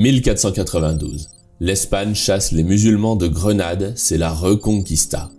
1492. L'Espagne chasse les musulmans de Grenade, c'est la Reconquista.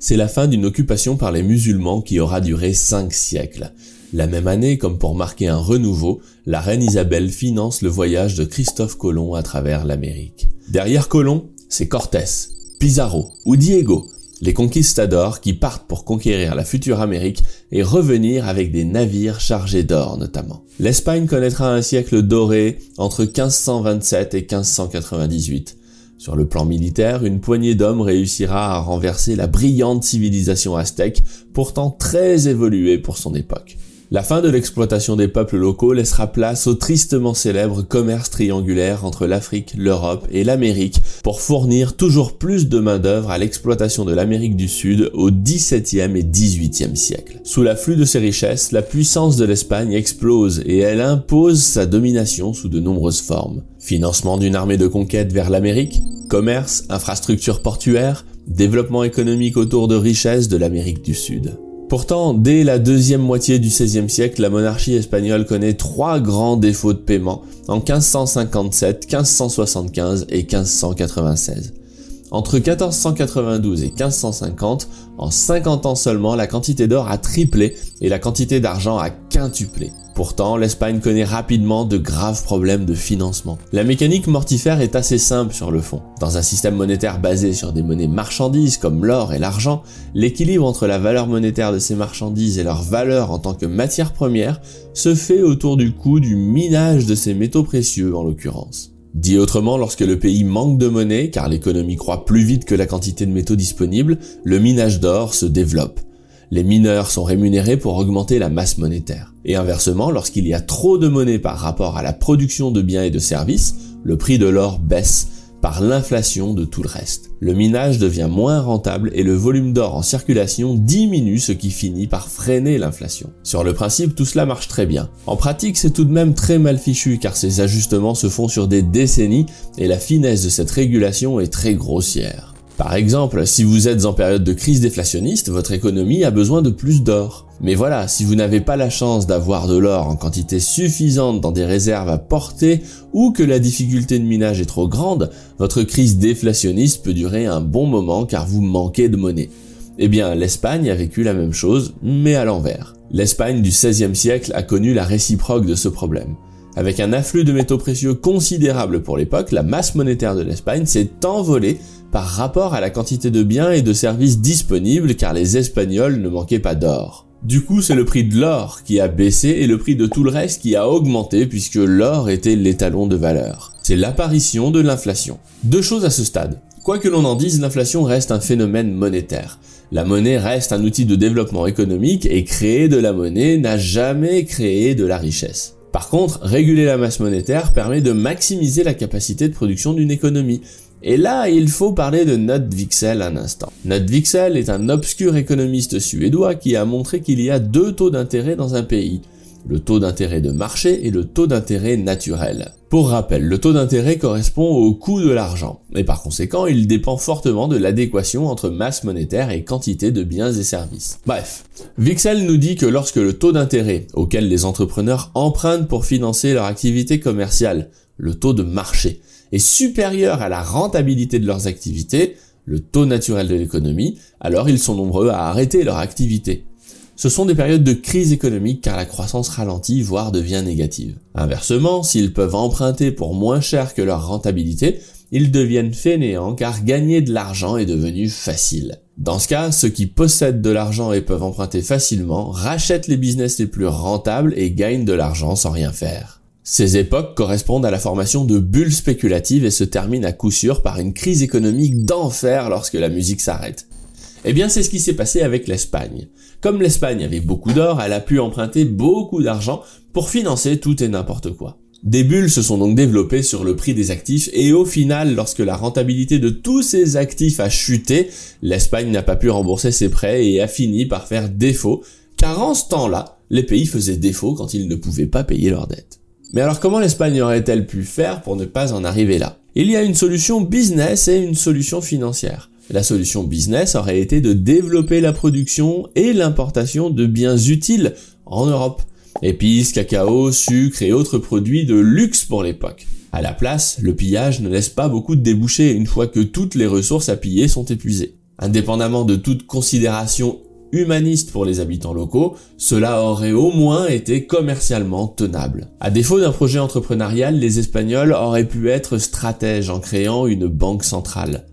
C'est la fin d'une occupation par les musulmans qui aura duré cinq siècles. La même année, comme pour marquer un renouveau, la reine Isabelle finance le voyage de Christophe Colomb à travers l'Amérique. Derrière Colomb, c'est Cortés, Pizarro ou Diego, les conquistadors qui partent pour conquérir la future Amérique et revenir avec des navires chargés d'or notamment. L'Espagne connaîtra un siècle doré entre 1527 et 1598. Sur le plan militaire, une poignée d'hommes réussira à renverser la brillante civilisation aztèque, pourtant très évoluée pour son époque. La fin de l'exploitation des peuples locaux laissera place au tristement célèbre commerce triangulaire entre l'Afrique, l'Europe et l'Amérique pour fournir toujours plus de main-d'œuvre à l'exploitation de l'Amérique du Sud au XVIIe et XVIIIe siècle. Sous l'afflux de ces richesses, la puissance de l'Espagne explose et elle impose sa domination sous de nombreuses formes. Financement d'une armée de conquête vers l'Amérique, commerce, infrastructures portuaires, développement économique autour de richesses de l'Amérique du Sud. Pourtant, dès la deuxième moitié du XVIe siècle, la monarchie espagnole connaît trois grands défauts de paiement en 1557, 1575 et 1596. Entre 1492 et 1550, en 50 ans seulement, la quantité d'or a triplé et la quantité d'argent a quintuplé. Pourtant, l'Espagne connaît rapidement de graves problèmes de financement. La mécanique mortifère est assez simple sur le fond. Dans un système monétaire basé sur des monnaies marchandises comme l'or et l'argent, l'équilibre entre la valeur monétaire de ces marchandises et leur valeur en tant que matière première se fait autour du coût du minage de ces métaux précieux en l'occurrence. Dit autrement, lorsque le pays manque de monnaie, car l'économie croît plus vite que la quantité de métaux disponibles, le minage d'or se développe les mineurs sont rémunérés pour augmenter la masse monétaire. Et inversement, lorsqu'il y a trop de monnaie par rapport à la production de biens et de services, le prix de l'or baisse par l'inflation de tout le reste. Le minage devient moins rentable et le volume d'or en circulation diminue ce qui finit par freiner l'inflation. Sur le principe, tout cela marche très bien. En pratique, c'est tout de même très mal fichu car ces ajustements se font sur des décennies et la finesse de cette régulation est très grossière. Par exemple, si vous êtes en période de crise déflationniste, votre économie a besoin de plus d'or. Mais voilà, si vous n'avez pas la chance d'avoir de l'or en quantité suffisante dans des réserves à porter ou que la difficulté de minage est trop grande, votre crise déflationniste peut durer un bon moment car vous manquez de monnaie. Eh bien, l'Espagne a vécu la même chose, mais à l'envers. L'Espagne du XVIe siècle a connu la réciproque de ce problème. Avec un afflux de métaux précieux considérable pour l'époque, la masse monétaire de l'Espagne s'est envolée par rapport à la quantité de biens et de services disponibles car les Espagnols ne manquaient pas d'or. Du coup, c'est le prix de l'or qui a baissé et le prix de tout le reste qui a augmenté puisque l'or était l'étalon de valeur. C'est l'apparition de l'inflation. Deux choses à ce stade. Quoi que l'on en dise, l'inflation reste un phénomène monétaire. La monnaie reste un outil de développement économique et créer de la monnaie n'a jamais créé de la richesse. Par contre, réguler la masse monétaire permet de maximiser la capacité de production d'une économie, et là, il faut parler de Wicksell un instant. Wicksell est un obscur économiste suédois qui a montré qu'il y a deux taux d'intérêt dans un pays. Le taux d'intérêt de marché et le taux d'intérêt naturel. Pour rappel, le taux d'intérêt correspond au coût de l'argent, et par conséquent, il dépend fortement de l'adéquation entre masse monétaire et quantité de biens et services. Bref, Wicksell nous dit que lorsque le taux d'intérêt auquel les entrepreneurs empruntent pour financer leur activité commerciale, le taux de marché, est supérieur à la rentabilité de leurs activités, le taux naturel de l'économie, alors ils sont nombreux à arrêter leur activité. Ce sont des périodes de crise économique car la croissance ralentit, voire devient négative. Inversement, s'ils peuvent emprunter pour moins cher que leur rentabilité, ils deviennent fainéants car gagner de l'argent est devenu facile. Dans ce cas, ceux qui possèdent de l'argent et peuvent emprunter facilement rachètent les business les plus rentables et gagnent de l'argent sans rien faire. Ces époques correspondent à la formation de bulles spéculatives et se terminent à coup sûr par une crise économique d'enfer lorsque la musique s'arrête. Eh bien, c'est ce qui s'est passé avec l'Espagne. Comme l'Espagne avait beaucoup d'or, elle a pu emprunter beaucoup d'argent pour financer tout et n'importe quoi. Des bulles se sont donc développées sur le prix des actifs et au final, lorsque la rentabilité de tous ces actifs a chuté, l'Espagne n'a pas pu rembourser ses prêts et a fini par faire défaut, car en ce temps-là, les pays faisaient défaut quand ils ne pouvaient pas payer leurs dettes. Mais alors comment l'Espagne aurait-elle pu faire pour ne pas en arriver là? Il y a une solution business et une solution financière. La solution business aurait été de développer la production et l'importation de biens utiles en Europe. Épices, cacao, sucre et autres produits de luxe pour l'époque. À la place, le pillage ne laisse pas beaucoup de débouchés une fois que toutes les ressources à piller sont épuisées. Indépendamment de toute considération humaniste pour les habitants locaux, cela aurait au moins été commercialement tenable. À défaut d'un projet entrepreneurial, les Espagnols auraient pu être stratèges en créant une banque centrale.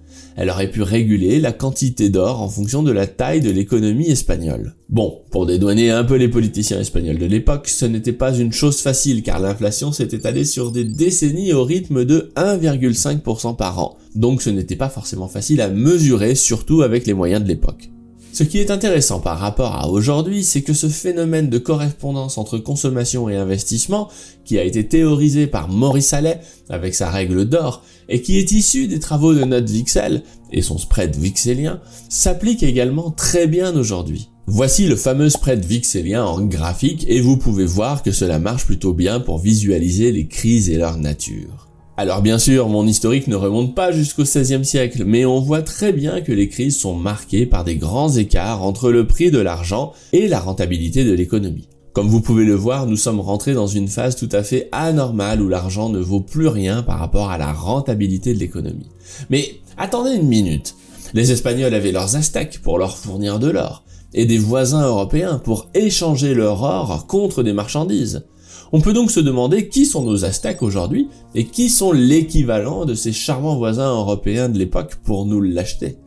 Elle aurait pu réguler la quantité d'or en fonction de la taille de l'économie espagnole. Bon, pour dédouaner un peu les politiciens espagnols de l'époque, ce n'était pas une chose facile car l'inflation s'est étalée sur des décennies au rythme de 1,5% par an. Donc ce n'était pas forcément facile à mesurer, surtout avec les moyens de l'époque. Ce qui est intéressant par rapport à aujourd'hui, c'est que ce phénomène de correspondance entre consommation et investissement, qui a été théorisé par Maurice Allais avec sa règle d'or, et qui est issu des travaux de Note Vixel et son spread vixelien, s'applique également très bien aujourd'hui. Voici le fameux spread vixelien en graphique et vous pouvez voir que cela marche plutôt bien pour visualiser les crises et leur nature. Alors bien sûr, mon historique ne remonte pas jusqu'au XVIe siècle, mais on voit très bien que les crises sont marquées par des grands écarts entre le prix de l'argent et la rentabilité de l'économie. Comme vous pouvez le voir, nous sommes rentrés dans une phase tout à fait anormale où l'argent ne vaut plus rien par rapport à la rentabilité de l'économie. Mais attendez une minute. Les Espagnols avaient leurs Aztèques pour leur fournir de l'or, et des voisins européens pour échanger leur or contre des marchandises. On peut donc se demander qui sont nos Aztèques aujourd'hui et qui sont l'équivalent de ces charmants voisins européens de l'époque pour nous l'acheter.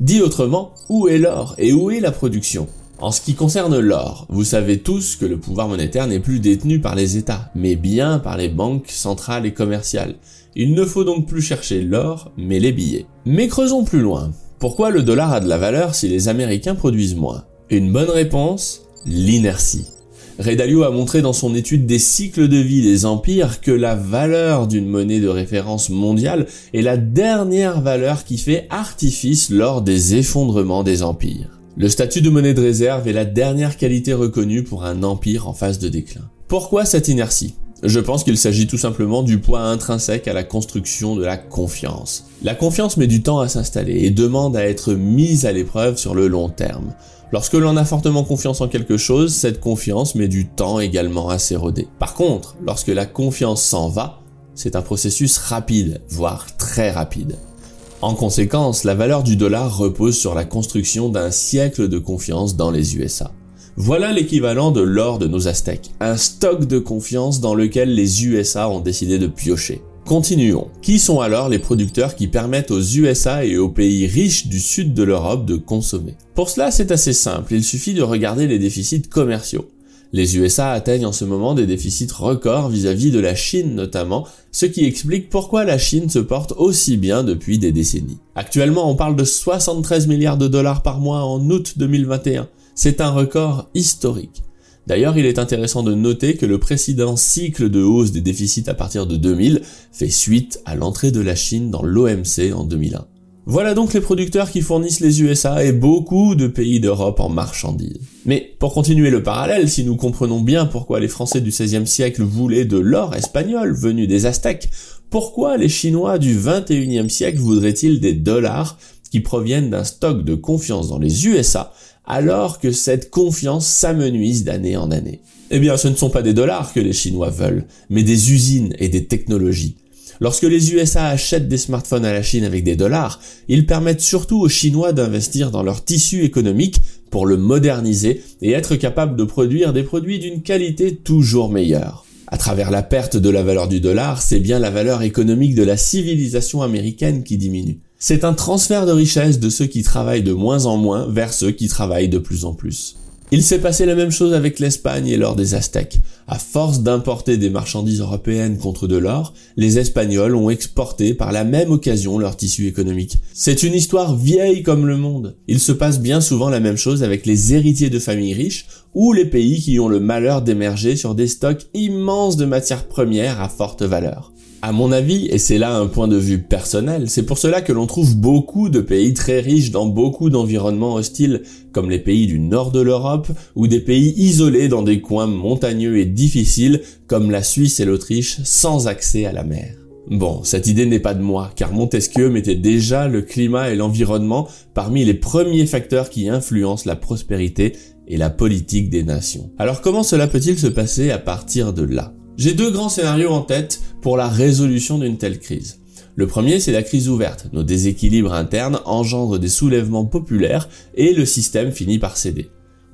Dit autrement, où est l'or et où est la production? En ce qui concerne l'or, vous savez tous que le pouvoir monétaire n'est plus détenu par les États, mais bien par les banques centrales et commerciales. Il ne faut donc plus chercher l'or, mais les billets. Mais creusons plus loin. Pourquoi le dollar a de la valeur si les Américains produisent moins? Une bonne réponse, l'inertie. Ray Dalio a montré dans son étude des cycles de vie des empires que la valeur d'une monnaie de référence mondiale est la dernière valeur qui fait artifice lors des effondrements des empires. Le statut de monnaie de réserve est la dernière qualité reconnue pour un empire en phase de déclin. Pourquoi cette inertie? Je pense qu'il s'agit tout simplement du poids intrinsèque à la construction de la confiance. La confiance met du temps à s'installer et demande à être mise à l'épreuve sur le long terme. Lorsque l'on a fortement confiance en quelque chose, cette confiance met du temps également à s'éroder. Par contre, lorsque la confiance s'en va, c'est un processus rapide, voire très rapide. En conséquence, la valeur du dollar repose sur la construction d'un siècle de confiance dans les USA. Voilà l'équivalent de l'or de nos Aztèques, un stock de confiance dans lequel les USA ont décidé de piocher. Continuons. Qui sont alors les producteurs qui permettent aux USA et aux pays riches du sud de l'Europe de consommer? Pour cela, c'est assez simple, il suffit de regarder les déficits commerciaux. Les USA atteignent en ce moment des déficits records vis-à-vis de la Chine notamment, ce qui explique pourquoi la Chine se porte aussi bien depuis des décennies. Actuellement, on parle de 73 milliards de dollars par mois en août 2021. C'est un record historique. D'ailleurs, il est intéressant de noter que le précédent cycle de hausse des déficits à partir de 2000 fait suite à l'entrée de la Chine dans l'OMC en 2001. Voilà donc les producteurs qui fournissent les USA et beaucoup de pays d'Europe en marchandises. Mais pour continuer le parallèle, si nous comprenons bien pourquoi les Français du XVIe siècle voulaient de l'or espagnol venu des Aztèques, pourquoi les Chinois du XXIe siècle voudraient-ils des dollars qui proviennent d'un stock de confiance dans les USA alors que cette confiance s'amenuise d'année en année. Eh bien, ce ne sont pas des dollars que les Chinois veulent, mais des usines et des technologies. Lorsque les USA achètent des smartphones à la Chine avec des dollars, ils permettent surtout aux Chinois d'investir dans leur tissu économique pour le moderniser et être capables de produire des produits d'une qualité toujours meilleure. À travers la perte de la valeur du dollar, c'est bien la valeur économique de la civilisation américaine qui diminue. C'est un transfert de richesse de ceux qui travaillent de moins en moins vers ceux qui travaillent de plus en plus. Il s'est passé la même chose avec l'Espagne et l'or des Aztèques. À force d'importer des marchandises européennes contre de l'or, les Espagnols ont exporté par la même occasion leur tissu économique. C'est une histoire vieille comme le monde. Il se passe bien souvent la même chose avec les héritiers de familles riches ou les pays qui ont le malheur d'émerger sur des stocks immenses de matières premières à forte valeur. À mon avis, et c'est là un point de vue personnel, c'est pour cela que l'on trouve beaucoup de pays très riches dans beaucoup d'environnements hostiles, comme les pays du nord de l'Europe, ou des pays isolés dans des coins montagneux et difficiles, comme la Suisse et l'Autriche, sans accès à la mer. Bon, cette idée n'est pas de moi, car Montesquieu mettait déjà le climat et l'environnement parmi les premiers facteurs qui influencent la prospérité et la politique des nations. Alors comment cela peut-il se passer à partir de là? J'ai deux grands scénarios en tête pour la résolution d'une telle crise. Le premier, c'est la crise ouverte. Nos déséquilibres internes engendrent des soulèvements populaires et le système finit par céder.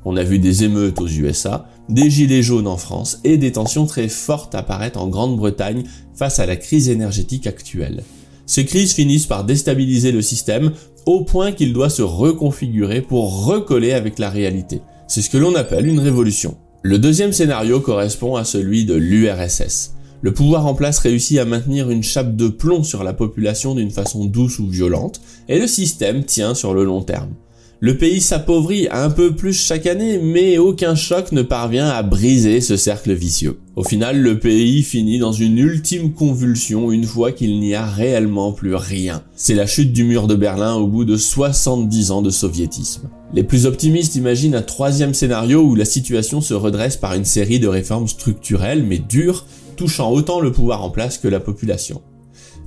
On a vu des émeutes aux USA, des gilets jaunes en France et des tensions très fortes apparaître en Grande-Bretagne face à la crise énergétique actuelle. Ces crises finissent par déstabiliser le système au point qu'il doit se reconfigurer pour recoller avec la réalité. C'est ce que l'on appelle une révolution. Le deuxième scénario correspond à celui de l'URSS. Le pouvoir en place réussit à maintenir une chape de plomb sur la population d'une façon douce ou violente, et le système tient sur le long terme. Le pays s'appauvrit un peu plus chaque année, mais aucun choc ne parvient à briser ce cercle vicieux. Au final, le pays finit dans une ultime convulsion une fois qu'il n'y a réellement plus rien. C'est la chute du mur de Berlin au bout de 70 ans de soviétisme. Les plus optimistes imaginent un troisième scénario où la situation se redresse par une série de réformes structurelles mais dures, touchant autant le pouvoir en place que la population.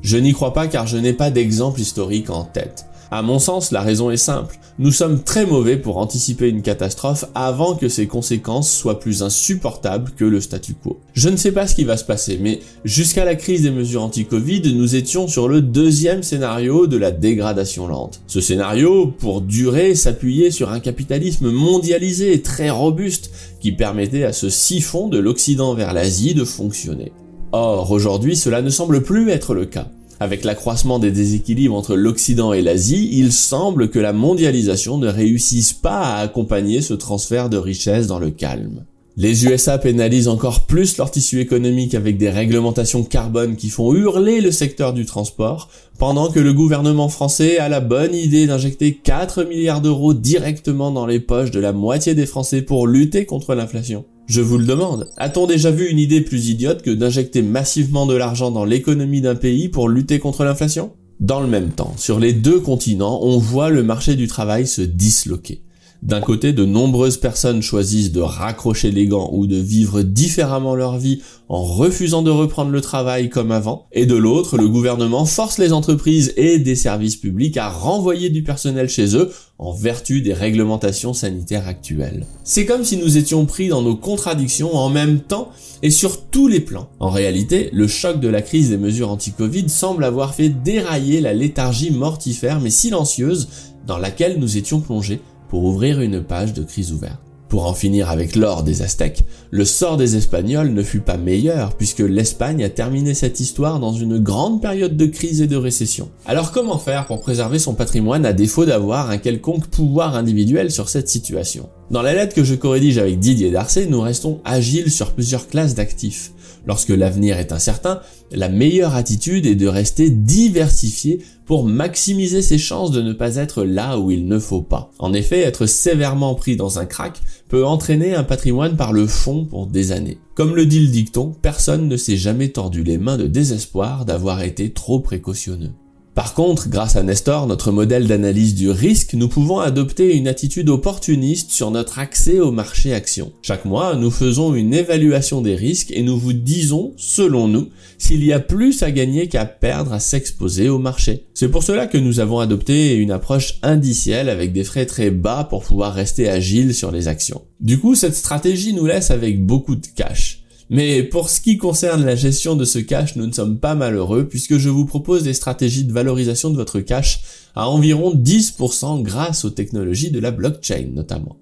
Je n'y crois pas car je n'ai pas d'exemple historique en tête. À mon sens, la raison est simple. Nous sommes très mauvais pour anticiper une catastrophe avant que ses conséquences soient plus insupportables que le statu quo. Je ne sais pas ce qui va se passer, mais jusqu'à la crise des mesures anti-Covid, nous étions sur le deuxième scénario de la dégradation lente. Ce scénario, pour durer, s'appuyait sur un capitalisme mondialisé et très robuste qui permettait à ce siphon de l'Occident vers l'Asie de fonctionner. Or, aujourd'hui, cela ne semble plus être le cas. Avec l'accroissement des déséquilibres entre l'Occident et l'Asie, il semble que la mondialisation ne réussisse pas à accompagner ce transfert de richesses dans le calme. Les USA pénalisent encore plus leur tissu économique avec des réglementations carbone qui font hurler le secteur du transport, pendant que le gouvernement français a la bonne idée d'injecter 4 milliards d'euros directement dans les poches de la moitié des Français pour lutter contre l'inflation. Je vous le demande, a-t-on déjà vu une idée plus idiote que d'injecter massivement de l'argent dans l'économie d'un pays pour lutter contre l'inflation? Dans le même temps, sur les deux continents, on voit le marché du travail se disloquer. D'un côté, de nombreuses personnes choisissent de raccrocher les gants ou de vivre différemment leur vie en refusant de reprendre le travail comme avant, et de l'autre, le gouvernement force les entreprises et des services publics à renvoyer du personnel chez eux en vertu des réglementations sanitaires actuelles. C'est comme si nous étions pris dans nos contradictions en même temps et sur tous les plans. En réalité, le choc de la crise des mesures anti-Covid semble avoir fait dérailler la léthargie mortifère mais silencieuse dans laquelle nous étions plongés pour ouvrir une page de crise ouverte. Pour en finir avec l'or des Aztèques, le sort des Espagnols ne fut pas meilleur puisque l'Espagne a terminé cette histoire dans une grande période de crise et de récession. Alors comment faire pour préserver son patrimoine à défaut d'avoir un quelconque pouvoir individuel sur cette situation? Dans la lettre que je corrédige avec Didier Darcet, nous restons agiles sur plusieurs classes d'actifs. Lorsque l'avenir est incertain, la meilleure attitude est de rester diversifié pour maximiser ses chances de ne pas être là où il ne faut pas. En effet, être sévèrement pris dans un crack peut entraîner un patrimoine par le fond pour des années. Comme le dit le dicton, personne ne s'est jamais tordu les mains de désespoir d'avoir été trop précautionneux. Par contre, grâce à Nestor, notre modèle d'analyse du risque, nous pouvons adopter une attitude opportuniste sur notre accès au marché action. Chaque mois, nous faisons une évaluation des risques et nous vous disons, selon nous, s'il y a plus à gagner qu'à perdre à s'exposer au marché. C'est pour cela que nous avons adopté une approche indicielle avec des frais très bas pour pouvoir rester agile sur les actions. Du coup, cette stratégie nous laisse avec beaucoup de cash. Mais pour ce qui concerne la gestion de ce cash, nous ne sommes pas malheureux puisque je vous propose des stratégies de valorisation de votre cash à environ 10% grâce aux technologies de la blockchain notamment.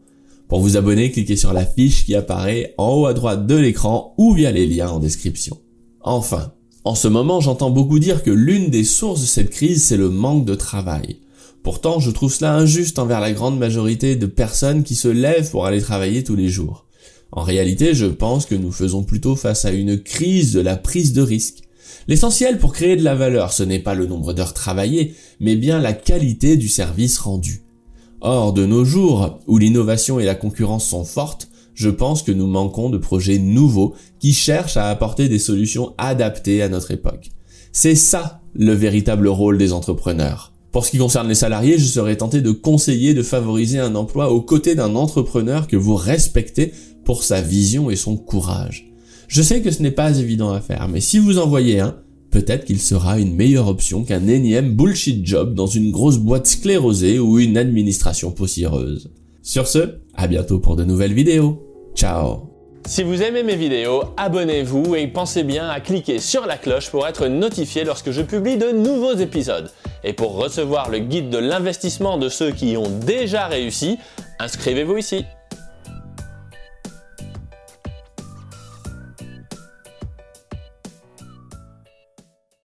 Pour vous abonner, cliquez sur la fiche qui apparaît en haut à droite de l'écran ou via les liens en description. Enfin, en ce moment, j'entends beaucoup dire que l'une des sources de cette crise, c'est le manque de travail. Pourtant, je trouve cela injuste envers la grande majorité de personnes qui se lèvent pour aller travailler tous les jours. En réalité, je pense que nous faisons plutôt face à une crise de la prise de risque. L'essentiel pour créer de la valeur, ce n'est pas le nombre d'heures travaillées, mais bien la qualité du service rendu. Or, de nos jours, où l'innovation et la concurrence sont fortes, je pense que nous manquons de projets nouveaux qui cherchent à apporter des solutions adaptées à notre époque. C'est ça le véritable rôle des entrepreneurs. Pour ce qui concerne les salariés, je serais tenté de conseiller de favoriser un emploi aux côtés d'un entrepreneur que vous respectez pour sa vision et son courage. Je sais que ce n'est pas évident à faire, mais si vous en voyez un, peut-être qu'il sera une meilleure option qu'un énième bullshit job dans une grosse boîte sclérosée ou une administration poussiéreuse. Sur ce, à bientôt pour de nouvelles vidéos. Ciao Si vous aimez mes vidéos, abonnez-vous et pensez bien à cliquer sur la cloche pour être notifié lorsque je publie de nouveaux épisodes. Et pour recevoir le guide de l'investissement de ceux qui ont déjà réussi, inscrivez-vous ici.